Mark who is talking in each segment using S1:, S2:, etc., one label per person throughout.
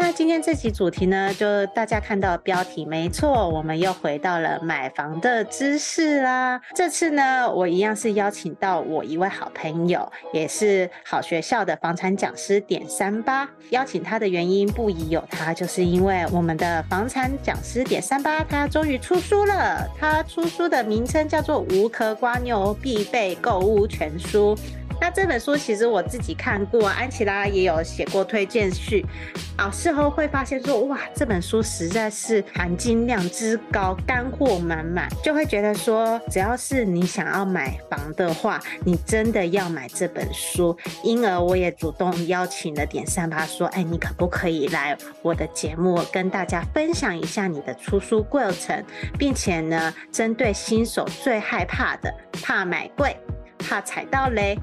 S1: 那今天这集主题呢，就大家看到标题没错，我们又回到了买房的知识啦。这次呢，我一样是邀请到我一位好朋友，也是好学校的房产讲师点三八。邀请他的原因不疑有他，就是因为我们的房产讲师点三八，他终于出书了。他出书的名称叫做《无壳瓜牛必备购物全书》。那这本书其实我自己看过，安琪拉也有写过推荐序，啊，事后会发现说，哇，这本书实在是含金量之高，干货满满，就会觉得说，只要是你想要买房的话，你真的要买这本书。因而我也主动邀请了点三八说，哎，你可不可以来我的节目跟大家分享一下你的出书过程，并且呢，针对新手最害怕的，怕买贵，怕踩到雷。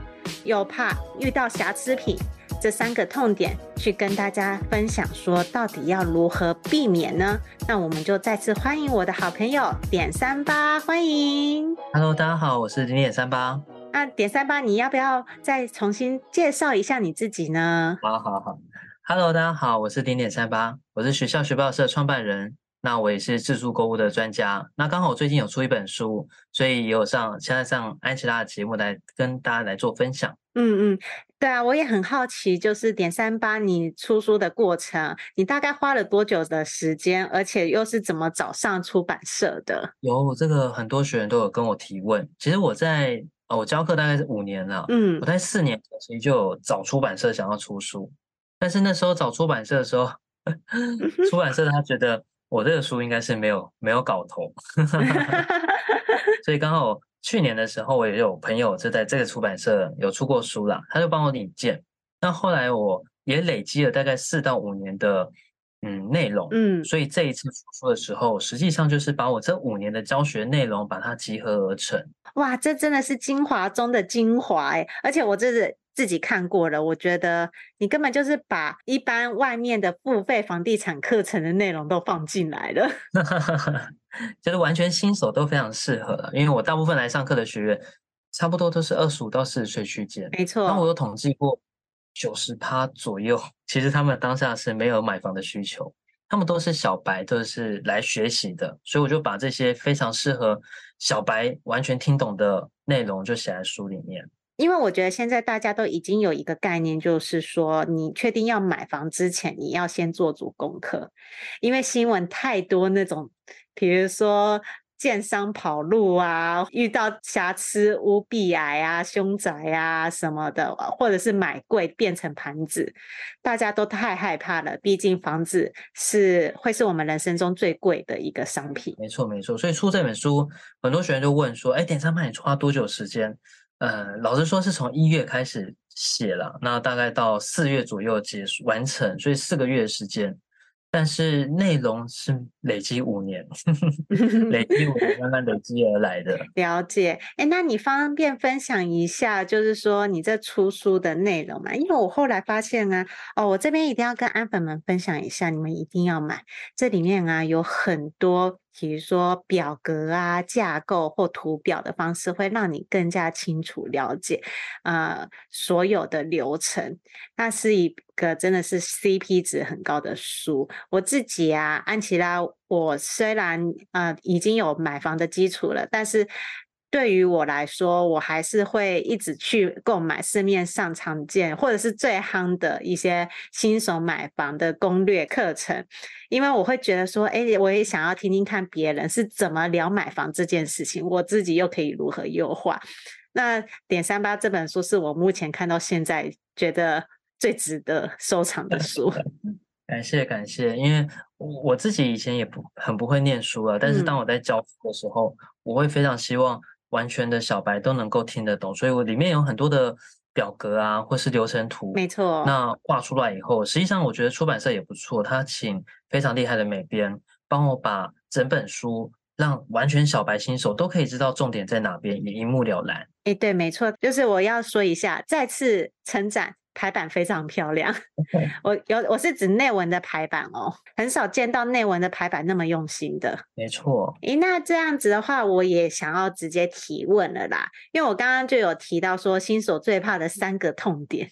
S1: 又怕遇到瑕疵品，这三个痛点去跟大家分享，说到底要如何避免呢？那我们就再次欢迎我的好朋友点三八，欢迎。
S2: Hello，大家好，我是点点三八。
S1: 那点三八，你要不要再重新介绍一下你自己呢？
S2: 好好好，Hello，大家好，我是点点三八，我是学校学报社创办人。那我也是自助购物的专家。那刚好我最近有出一本书，所以也有上现在上安琪拉的节目来跟大家来做分享。
S1: 嗯嗯，对啊，我也很好奇，就是点三八你出书的过程，你大概花了多久的时间，而且又是怎么找上出版社的？
S2: 有这个很多学员都有跟我提问。其实我在我教课大概是五年了，嗯，我在四年其实就有找出版社想要出书，但是那时候找出版社的时候，出版社他觉得。我这个书应该是没有没有搞头，所以刚好去年的时候，我也有朋友就在这个出版社有出过书啦，他就帮我引荐。那后来我也累积了大概四到五年的嗯内容，嗯，所以这一次出书的时候，实际上就是把我这五年的教学内容把它集合而成。
S1: 哇，这真的是精华中的精华哎！而且我这是。自己看过了，我觉得你根本就是把一般外面的付费房地产课程的内容都放进来了，
S2: 就是完全新手都非常适合了。因为我大部分来上课的学员，差不多都是二十五到四十岁区间，
S1: 没错。
S2: 那我有统计过，九十趴左右，其实他们当下是没有买房的需求，他们都是小白，都是来学习的，所以我就把这些非常适合小白完全听懂的内容就写在书里面。
S1: 因为我觉得现在大家都已经有一个概念，就是说你确定要买房之前，你要先做足功课，因为新闻太多那种，比如说建商跑路啊，遇到瑕疵屋壁癌啊、凶宅啊什么的，或者是买贵变成盘子，大家都太害怕了。毕竟房子是会是我们人生中最贵的一个商品。
S2: 没错，没错。所以出这本书，很多学员就问说：“哎，点三八，你花多久时间？”呃，老实说是从一月开始写了，那大概到四月左右结束完成，所以四个月的时间。但是内容是累积五年，累积五年慢慢累积而来的。
S1: 了解，哎，那你方便分享一下，就是说你这出书的内容吗？因为我后来发现啊，哦，我这边一定要跟安粉们分享一下，你们一定要买，这里面啊有很多。比如说表格啊、架构或图表的方式，会让你更加清楚了解，呃，所有的流程。那是一个真的是 CP 值很高的书。我自己啊，安琪拉，我虽然呃已经有买房的基础了，但是对于我来说，我还是会一直去购买市面上常见或者是最夯的一些新手买房的攻略课程，因为我会觉得说，哎，我也想要听听看别人是怎么聊买房这件事情，我自己又可以如何优化。那点三八这本书是我目前看到现在觉得最值得收藏的书。
S2: 感谢感谢，因为我自己以前也不很不会念书啊，但是当我在教书的时候，嗯、我会非常希望。完全的小白都能够听得懂，所以我里面有很多的表格啊，或是流程图，
S1: 没错。
S2: 那画出来以后，实际上我觉得出版社也不错，他请非常厉害的美编帮我把整本书让完全小白新手都可以知道重点在哪边，也一目了然。
S1: 哎，对，没错，就是我要说一下，再次称赞。排版非常漂亮 我有我是指内文的排版哦，很少见到内文的排版那么用心的。
S2: 没错，
S1: 诶，那这样子的话，我也想要直接提问了啦，因为我刚刚就有提到说，新手最怕的三个痛点。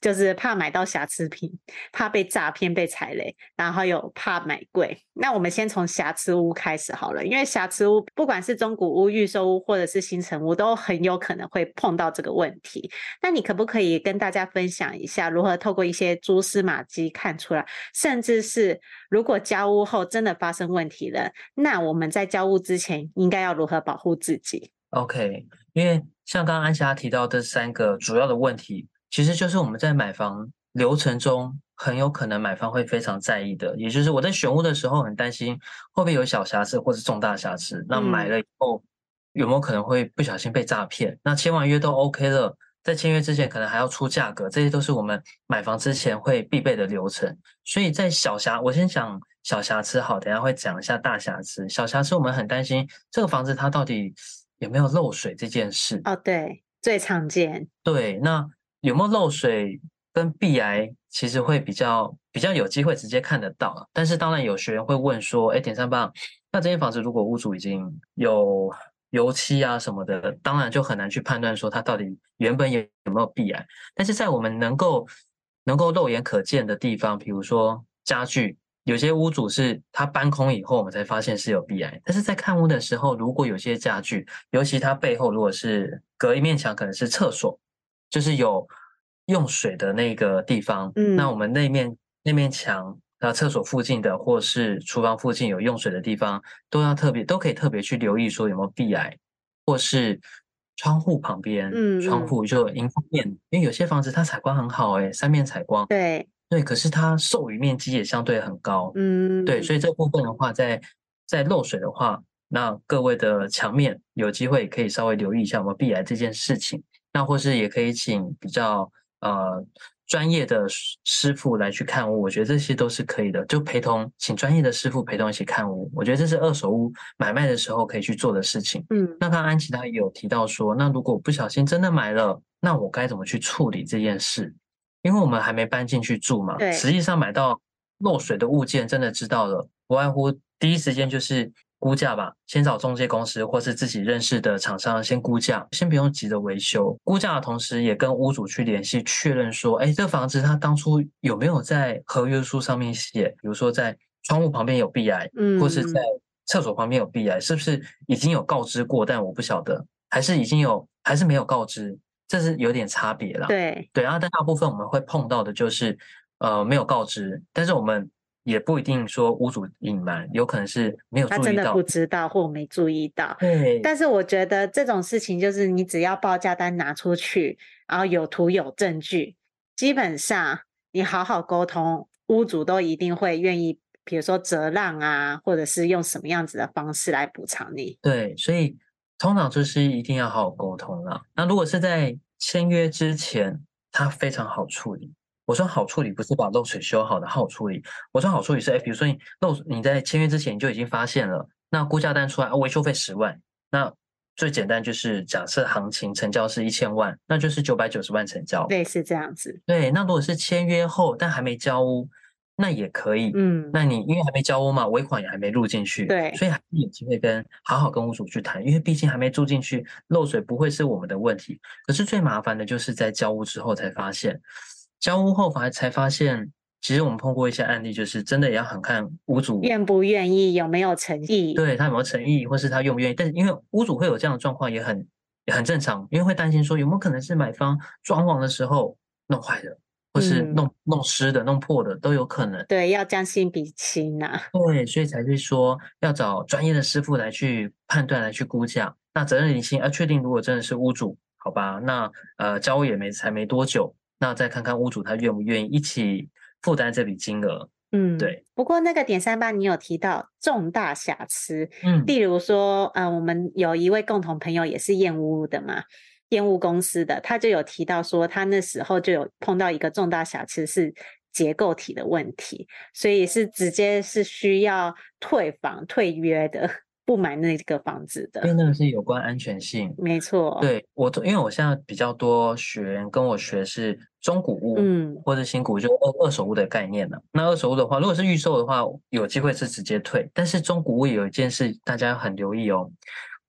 S1: 就是怕买到瑕疵品，怕被诈骗、被踩雷，然后有怕买贵。那我们先从瑕疵屋开始好了，因为瑕疵屋不管是中古屋、预售屋或者是新成屋，都很有可能会碰到这个问题。那你可不可以跟大家分享一下，如何透过一些蛛丝马迹看出来？甚至是如果交屋后真的发生问题了，那我们在交屋之前应该要如何保护自己
S2: ？OK，因为像刚刚安霞提到这三个主要的问题。其实就是我们在买房流程中很有可能买方会非常在意的，也就是我在选屋的时候很担心会不会有小瑕疵或是重大瑕疵。那买了以后有没有可能会不小心被诈骗？那签完约都 OK 了，在签约之前可能还要出价格，这些都是我们买房之前会必备的流程。所以在小瑕，我先讲小瑕疵好，等一下会讲一下大瑕疵。小瑕疵我们很担心这个房子它到底有没有漏水这件事。
S1: 哦，对，最常见。
S2: 对，那。有没有漏水跟壁癌，其实会比较比较有机会直接看得到。但是当然有学员会问说，哎，点三八，那这间房子如果屋主已经有油漆啊什么的，当然就很难去判断说他到底原本有有没有壁癌。但是在我们能够能够肉眼可见的地方，比如说家具，有些屋主是他搬空以后，我们才发现是有壁癌。但是在看屋的时候，如果有些家具，尤其它背后如果是隔一面墙，可能是厕所。就是有用水的那个地方，嗯，那我们那面那面墙那，厕所附近的或是厨房附近有用水的地方，都要特别都可以特别去留意说有没有壁癌，或是窗户旁边，嗯，窗户就迎风面，因为有些房子它采光很好，欸，诶三面采光，
S1: 对。
S2: 对，可是它受雨面积也相对很高，嗯，对，所以这部分的话，在在漏水的话，那各位的墙面有机会可以稍微留意一下有没有壁癌这件事情。那或是也可以请比较呃专业的师傅来去看屋，我觉得这些都是可以的，就陪同请专业的师傅陪同一起看屋，我觉得这是二手屋买卖的时候可以去做的事情。嗯，那刚刚安琪她也有提到说，那如果不小心真的买了，那我该怎么去处理这件事？因为我们还没搬进去住嘛，对，实际上买到漏水的物件，真的知道了，不外乎第一时间就是。估价吧，先找中介公司或是自己认识的厂商先估价，先不用急着维修。估价的同时，也跟屋主去联系确认说，哎，这房子他当初有没有在合约书上面写，比如说在窗户旁边有壁癌，嗯，或是在厕所旁边有壁癌，是不是已经有告知过？但我不晓得，还是已经有，还是没有告知，这是有点差别啦。
S1: 对
S2: 对啊，但大部分我们会碰到的就是，呃，没有告知，但是我们。也不一定说屋主隐瞒，有可能是没有
S1: 他真的不知道或没注意到。
S2: 对，
S1: 但是我觉得这种事情就是你只要报价单拿出去，然后有图有证据，基本上你好好沟通，屋主都一定会愿意，比如说折让啊，或者是用什么样子的方式来补偿你。
S2: 对，所以通常就是一定要好好沟通了。那如果是在签约之前，它非常好处理。我说好处理不是把漏水修好的好处理，我说好处理是，哎，比如说你漏你在签约之前你就已经发现了，那估价单出来，维修费十万，那最简单就是假设行情成交是一千万，那就是九百九十万成交，
S1: 对，是这样子。
S2: 对，那如果是签约后但还没交屋，那也可以，嗯，那你因为还没交屋嘛，尾款也还没入进去，
S1: 对，
S2: 所以还是有机会跟好好跟屋主去谈，因为毕竟还没住进去，漏水不会是我们的问题，可是最麻烦的就是在交屋之后才发现。交屋后，反而才发现其实我们碰过一些案例，就是真的也要很看屋主
S1: 愿不愿意，有没有诚意，
S2: 对他有没有诚意，或是他愿不愿意。但是因为屋主会有这样的状况，也很也很正常，因为会担心说有没有可能是买方装潢的时候弄坏的，或是弄、嗯、弄湿的、弄破的都有可能。
S1: 对，要将心比心呐、啊。
S2: 对，所以才是说要找专业的师傅来去判断、来去估价。那责任厘清，要确定如果真的是屋主，好吧，那呃交屋也没才没多久，那再看看屋主他愿不愿意一起。负担这笔金额，嗯，对。
S1: 不过那个点三八，你有提到重大瑕疵，嗯，例如说，呃，我们有一位共同朋友也是验屋的嘛，验屋公司的，他就有提到说，他那时候就有碰到一个重大瑕疵是结构体的问题，所以是直接是需要退房退约的。不买那个房子的，
S2: 因为那个是有关安全性。
S1: 没错，
S2: 对我，因为我现在比较多学员跟我学是中古屋，嗯，或者新古屋，就二二手屋的概念呢。那二手屋的话，如果是预售的话，有机会是直接退。但是中古屋有一件事，大家很留意哦。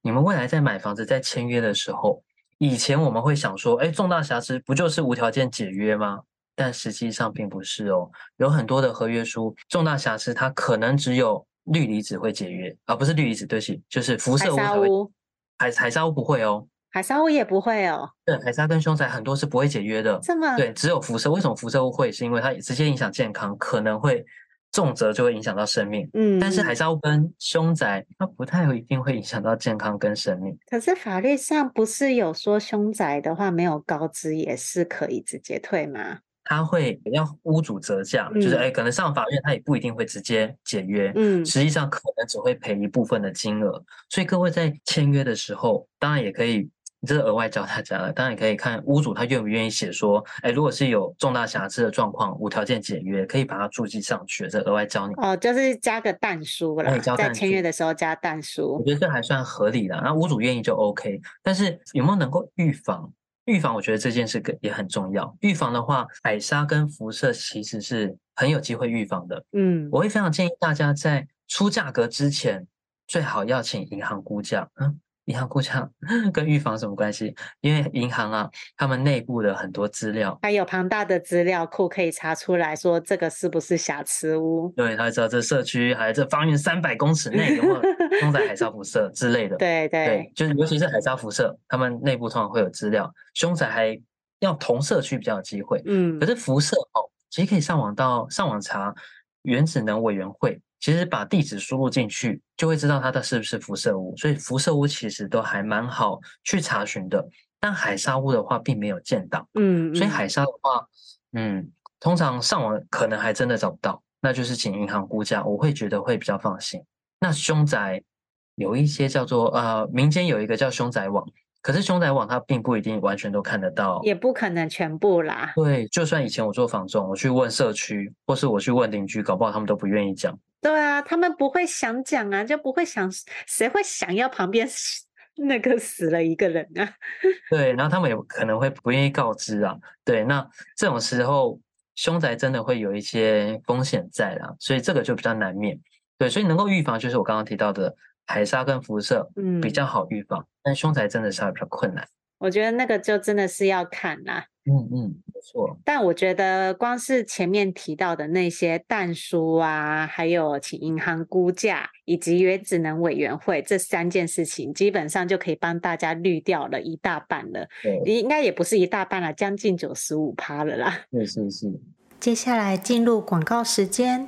S2: 你们未来在买房子在签约的时候，以前我们会想说，哎，重大瑕疵不就是无条件解约吗？但实际上并不是哦，有很多的合约书，重大瑕疵它可能只有。氯离子会解约啊，不是氯离子，对不起，就是辐射屋才会。海海沙屋不会哦，
S1: 海沙屋也不会哦。
S2: 对，海沙跟凶宅很多是不会解约的。
S1: 这么？
S2: 对，只有辐射。为什么辐射物会？是因为它直接影响健康，可能会重则就会影响到生命。嗯，但是海沙屋跟凶宅它不太一定会影响到健康跟生命。
S1: 可是法律上不是有说凶宅的话没有告知也是可以直接退吗？
S2: 他会要屋主折价，嗯、就是哎，可能上法院他也不一定会直接解约，嗯，实际上可能只会赔一部分的金额。所以各位在签约的时候，当然也可以，这是额外教大家了，当然也可以看屋主他愿不愿意写说，哎，如果是有重大瑕疵的状况，无条件解约，可以把它注记上去，这额外教你。
S1: 哦，就是加个但书了，在签约的时候加但书，
S2: 我觉得这还算合理的。那屋主愿意就 OK，但是有没有能够预防？预防，我觉得这件事也很重要。预防的话，海沙跟辐射其实是很有机会预防的。嗯，我会非常建议大家在出价格之前，最好要请银行估价。嗯。银行故障跟预防什么关系？因为银行啊，他们内部的很多资料，
S1: 还有庞大的资料库可以查出来说这个是不是瑕疵屋。
S2: 对，他知道这社区还有这方圆三百公尺内有没有 凶宅海砂辐射之类的。
S1: 对对，
S2: 对，就是尤其是海砂辐射，他们内部通常会有资料。凶宅还要同社区比较有机会。嗯，可是辐射哦，其实可以上网到上网查原子能委员会。其实把地址输入进去，就会知道它的是不是辐射屋。所以辐射屋其实都还蛮好去查询的。但海砂屋的话，并没有见到。嗯，所以海砂的话，嗯，通常上网可能还真的找不到，那就是请银行估价，我会觉得会比较放心。那凶宅有一些叫做呃，民间有一个叫凶宅网。可是凶宅网它并不一定完全都看得到，
S1: 也不可能全部啦。
S2: 对，就算以前我做房仲，我去问社区，或是我去问邻居，搞不好他们都不愿意讲。
S1: 对啊，他们不会想讲啊，就不会想，谁会想要旁边那个死了一个人啊？
S2: 对，然后他们也可能会不愿意告知啊。对，那这种时候凶宅真的会有一些风险在啦，所以这个就比较难免。对，所以能够预防，就是我刚刚提到的。海砂跟辐射，嗯，比较好预防，嗯、但凶宅真的是比较困难。
S1: 我觉得那个就真的是要看啦。
S2: 嗯嗯，没错。
S1: 但我觉得光是前面提到的那些但书啊，还有请银行估价，以及原子能委员会这三件事情，基本上就可以帮大家滤掉了一大半了。对，应该也不是一大半了，将近九十五趴了啦。
S2: 是是是。
S1: 接下来进入广告时间。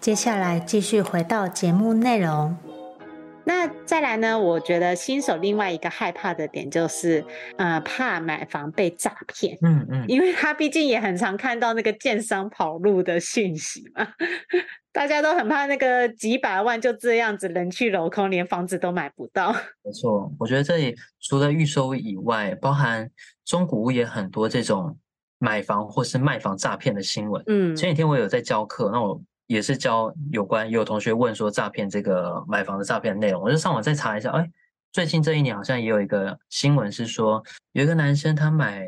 S1: 接下来继续回到节目内容。那再来呢？我觉得新手另外一个害怕的点就是，呃，怕买房被诈骗。嗯嗯，因为他毕竟也很常看到那个建商跑路的讯息嘛，大家都很怕那个几百万就这样子人去楼空，连房子都买不到。
S2: 没错，我觉得这里除了预售以外，包含中古屋也很多这种买房或是卖房诈骗的新闻。嗯，前几天我有在教课，那我。也是教有关，有同学问说诈骗这个买房的诈骗的内容，我就上网再查一下。哎，最近这一年好像也有一个新闻是说，有一个男生他买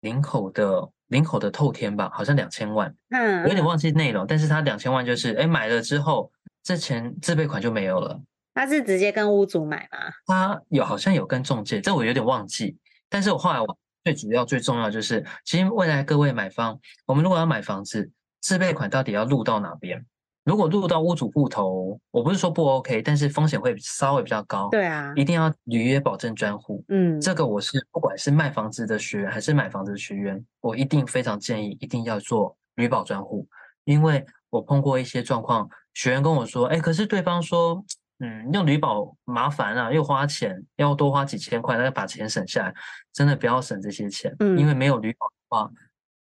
S2: 林口的林口的透天吧，好像两千万，嗯，我有点忘记内容，但是他两千万就是，哎，买了之后这钱自备款就没有了。
S1: 他是直接跟屋主买吗？
S2: 他有好像有跟中介，这我有点忘记。但是我后来我最主要最重要就是，其实未来各位买方，我们如果要买房子。自备款到底要录到哪边？如果录到屋主户头，我不是说不 OK，但是风险会稍微比较高。
S1: 对啊，
S2: 一定要履约保证专户。嗯，这个我是不管是卖房子的学员还是买房子的学员，我一定非常建议一定要做履保专户，因为我碰过一些状况，学员跟我说，哎，可是对方说，嗯，用履保麻烦啊，又花钱，要多花几千块，那把钱省下来，真的不要省这些钱，嗯，因为没有履保的话，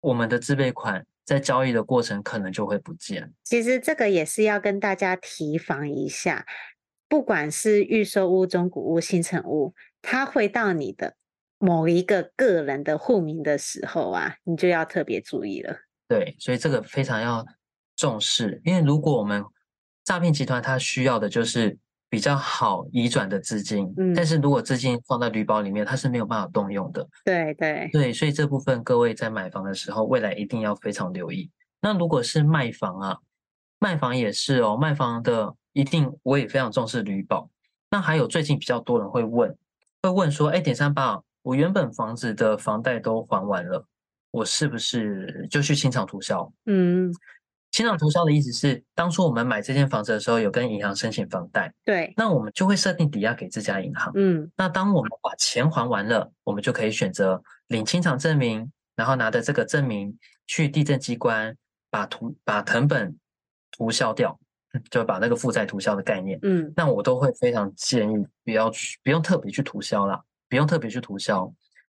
S2: 我们的自备款。在交易的过程可能就会不见。
S1: 其实这个也是要跟大家提防一下，不管是预售屋、中古屋、新成屋，它会到你的某一个个人的户名的时候啊，你就要特别注意了。
S2: 对，所以这个非常要重视，因为如果我们诈骗集团它需要的就是。比较好移转的资金，嗯，但是如果资金放在履保里面，它是没有办法动用的。
S1: 对对
S2: 对，所以这部分各位在买房的时候，未来一定要非常留意。那如果是卖房啊，卖房也是哦，卖房的一定我也非常重视履保。那还有最近比较多人会问，会问说，哎，点三八，我原本房子的房贷都还完了，我是不是就去清偿涂销？嗯。清偿涂销的意思是，当初我们买这间房子的时候，有跟银行申请房贷，
S1: 对，
S2: 那我们就会设定抵押给这家银行。嗯，那当我们把钱还完了，我们就可以选择领清偿证明，然后拿着这个证明去地震机关把涂把藤本涂销掉，就把那个负债涂销的概念。嗯，那我都会非常建议不要去，不用特别去涂销啦，不用特别去涂销，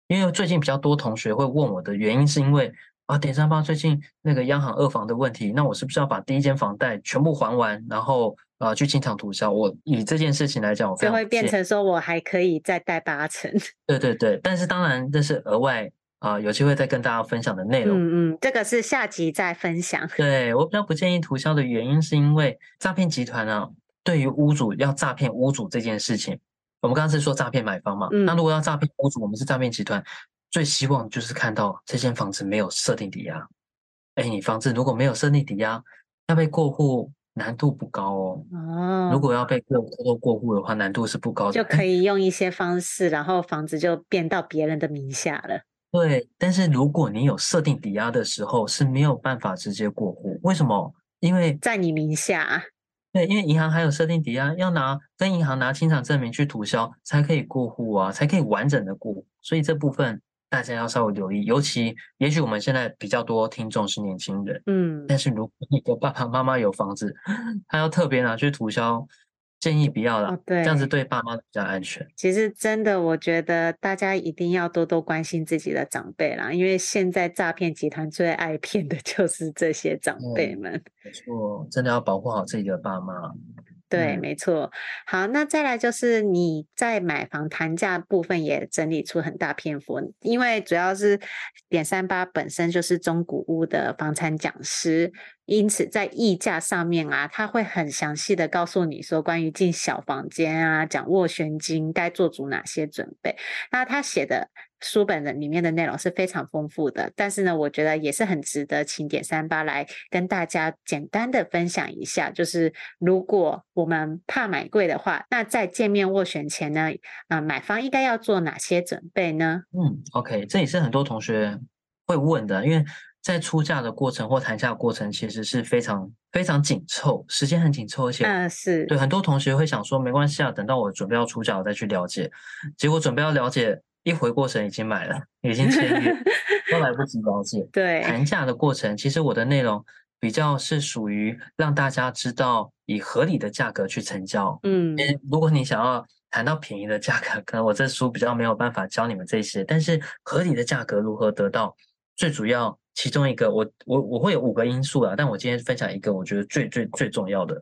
S2: 因为最近比较多同学会问我的原因是因为。啊，点三八最近那个央行二房的问题，那我是不是要把第一间房贷全部还完，然后呃去清偿涂销？我以这件事情来讲，我
S1: 就会变成说我还可以再贷八成。
S2: 对对对，但是当然这是额外啊、呃，有机会再跟大家分享的内容。
S1: 嗯嗯，这个是下集再分享。
S2: 对，我比较不建议涂销的原因，是因为诈骗集团呢、啊，对于屋主要诈骗屋主这件事情，我们刚刚是说诈骗买方嘛？嗯、那如果要诈骗屋主，我们是诈骗集团，最希望就是看到这间房子没有设定抵押。哎，你房子如果没有设定抵押，要被过户难度不高哦。哦，如果要被过偷偷过户的话，难度是不高的，
S1: 就可以用一些方式，然后房子就变到别人的名下了。
S2: 对，但是如果你有设定抵押的时候，是没有办法直接过户。为什么？因为
S1: 在你名下。
S2: 对，因为银行还有设定抵押，要拿跟银行拿清偿证明去涂销，才可以过户啊，才可以完整的过户。所以这部分大家要稍微留意，尤其也许我们现在比较多听众是年轻人，嗯，但是如果你的爸爸妈妈有房子，他要特别拿去涂销。建议不要了，哦，对，这样子对爸妈比较安全。
S1: 其实真的，我觉得大家一定要多多关心自己的长辈啦，因为现在诈骗集团最爱骗的就是这些长辈们。
S2: 没错，真的要保护好自己的爸妈。
S1: 对，嗯、没错。好，那再来就是你在买房谈价部分也整理出很大篇幅，因为主要是点三八本身就是中古屋的房产讲师，因此在议价上面啊，他会很详细的告诉你说，关于进小房间啊，讲斡旋金该做足哪些准备。那他写的。书本的里面的内容是非常丰富的，但是呢，我觉得也是很值得请点三八来跟大家简单的分享一下。就是如果我们怕买贵的话，那在见面斡旋前呢，啊、呃，买方应该要做哪些准备呢？
S2: 嗯，OK，这也是很多同学会问的，因为在出价的过程或谈价的过程，其实是非常非常紧凑，时间很紧凑，而且嗯，是对很多同学会想说，没关系啊，等到我准备要出价，我再去了解。结果准备要了解。一回过神已经买了，已经签约，都来不及了解。
S1: 对，
S2: 谈价的过程，其实我的内容比较是属于让大家知道以合理的价格去成交。嗯，如果你想要谈到便宜的价格，可能我这书比较没有办法教你们这些。但是合理的价格如何得到？最主要其中一个，我我我会有五个因素啊，但我今天分享一个，我觉得最最最重要的，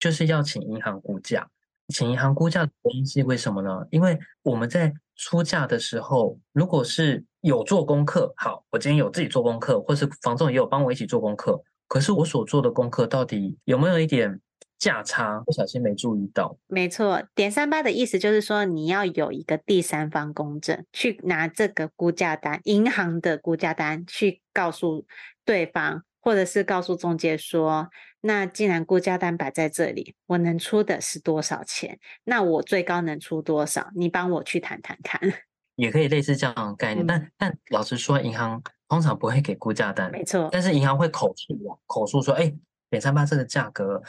S2: 就是要请银行估价。请银行估价的原因是为什么呢？因为我们在出价的时候，如果是有做功课，好，我今天有自己做功课，或是房仲也有帮我一起做功课，可是我所做的功课到底有没有一点价差？不小心没注意到。
S1: 没错，点三八的意思就是说，你要有一个第三方公证，去拿这个估价单，银行的估价单去告诉对方，或者是告诉中介说，那既然估价单摆在这里，我能出的是多少钱？那我最高能出多少？你帮我去谈谈看。
S2: 也可以类似这样的概念，嗯、但但老实说，银行通常不会给估价单，
S1: 没错。
S2: 但是银行会口述口述说，哎，点三八这个价格，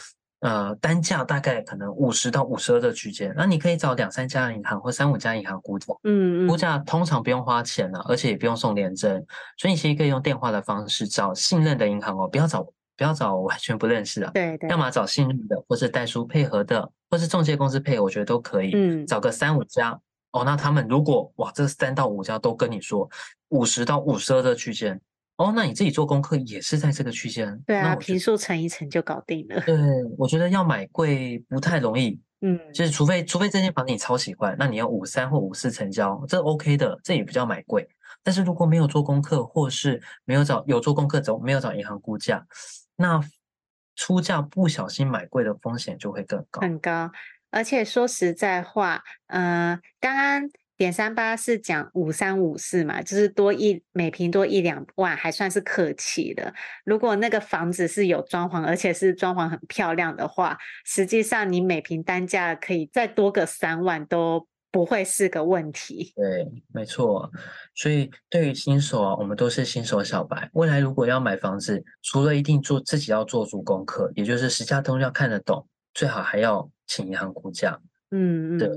S2: 呃，单价大概可能五十到五十二的区间，那你可以找两三家银行或三五家银行估价，嗯嗯，估价通常不用花钱了，而且也不用送联征，所以你其实可以用电话的方式找信任的银行哦，不要找不要找完全不认识的，
S1: 对对，
S2: 要么找信任的，或是代书配合的，或是中介公司配合，我觉得都可以，嗯，找个三五家。哦，那他们如果哇，这三到五家都跟你说五十到五十二的区间，哦，那你自己做功课也是在这个区间。
S1: 对啊，平数乘一乘就搞定了。
S2: 对，我觉得要买贵不太容易。嗯，就是除非除非这间房你超喜欢，那你要五三或五四成交，这 OK 的，这也不叫买贵。但是如果没有做功课，或是没有找有做功课走没有找银行估价，那出价不小心买贵的风险就会更高。
S1: 很高。而且说实在话，呃，刚刚点三八是讲五三五四嘛，就是多一每平多一两万，还算是客气的。如果那个房子是有装潢，而且是装潢很漂亮的话，实际上你每平单价可以再多个三万都不会是个问题。
S2: 对，没错。所以对于新手啊，我们都是新手小白。未来如果要买房子，除了一定做自己要做足功课，也就是实价通要看得懂，最好还要。请银行估价，嗯嗯，对，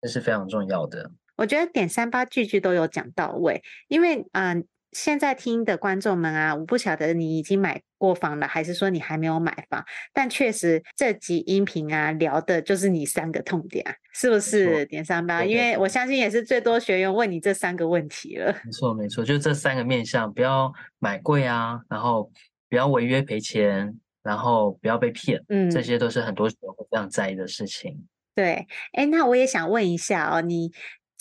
S2: 这是非常重要的。
S1: 我觉得点三八句句都有讲到位，因为嗯、呃，现在听的观众们啊，我不晓得你已经买过房了，还是说你还没有买房，但确实这集音频啊聊的就是你三个痛点，啊是不是？点三八，因为我相信也是最多学员问你这三个问题了。
S2: 没错没错，就这三个面向，不要买贵啊，然后不要违约赔钱。然后不要被骗，嗯，这些都是很多人会非常在意的事情。
S1: 对，哎，那我也想问一下哦，你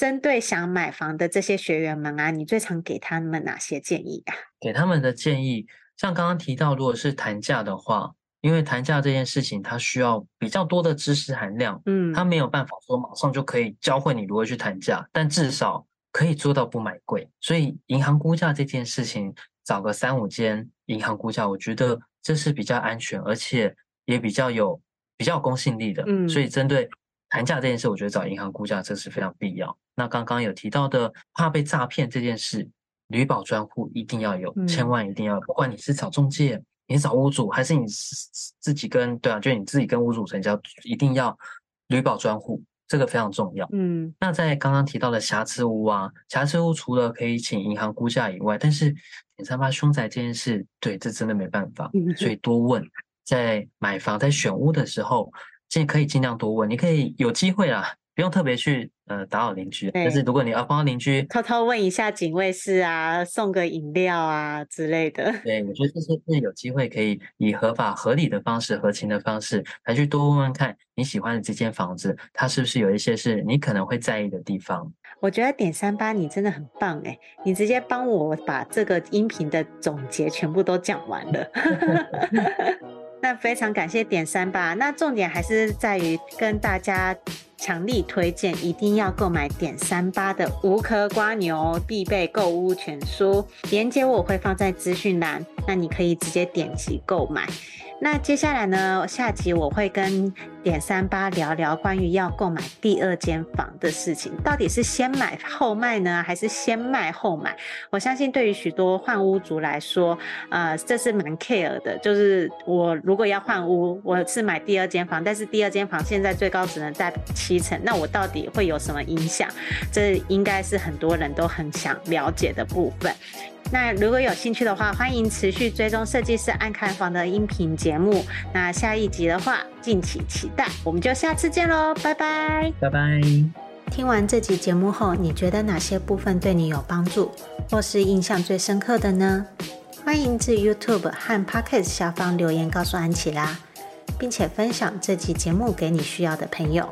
S1: 针对想买房的这些学员们啊，你最常给他们哪些建议啊？
S2: 给他们的建议，像刚刚提到，如果是谈价的话，因为谈价这件事情，它需要比较多的知识含量，嗯，它没有办法说马上就可以教会你如何去谈价，但至少可以做到不买贵。所以银行估价这件事情，找个三五间银行估价，我觉得这是比较安全，而且也比较有比较有公信力的。嗯，所以针对谈价这件事，我觉得找银行估价这是非常必要。那刚刚有提到的怕被诈骗这件事，履保专户一定要有，千万一定要有，不管你是找中介。你找屋主还是你自己跟对啊，就你自己跟屋主成交，一定要履保专户，这个非常重要。嗯，那在刚刚提到的瑕疵屋啊，瑕疵屋除了可以请银行估价以外，但是你三八凶宅这件事，对，这真的没办法，所以多问，在买房在选屋的时候，尽可以尽量多问，你可以有机会啊。不用特别去呃打扰邻居，但是如果你要帮邻居
S1: 偷偷问一下警卫室啊，送个饮料啊之类的，
S2: 对，我觉得这些是有机会可以以合法合理的方式、合情的方式来去多问问看你喜欢的这间房子，它是不是有一些是你可能会在意的地方。
S1: 我觉得点三八你真的很棒哎，你直接帮我把这个音频的总结全部都讲完了。那非常感谢点三八，那重点还是在于跟大家强力推荐，一定要购买点三八的无壳瓜牛必备购屋全书，链接我会放在资讯栏，那你可以直接点击购买。那接下来呢，下集我会跟点三八聊聊关于要购买第二间房的事情，到底是先买后卖呢，还是先卖后买？我相信对于许多换屋族来说，呃，这是蛮 care 的。就是我如果要换屋，我是买第二间房，但是第二间房现在最高只能贷成，那我到底会有什么影响？这应该是很多人都很想了解的部分。那如果有兴趣的话，欢迎持续追踪设计师按看房的音频节目。那下一集的话，敬请期待。我们就下次见喽，拜拜，
S2: 拜拜。
S1: 听完这集节目后，你觉得哪些部分对你有帮助，或是印象最深刻的呢？欢迎至 YouTube 和 Podcast 下方留言告诉安琪拉，并且分享这集节目给你需要的朋友。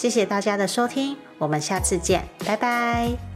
S1: 谢谢大家的收听，我们下次见，拜拜。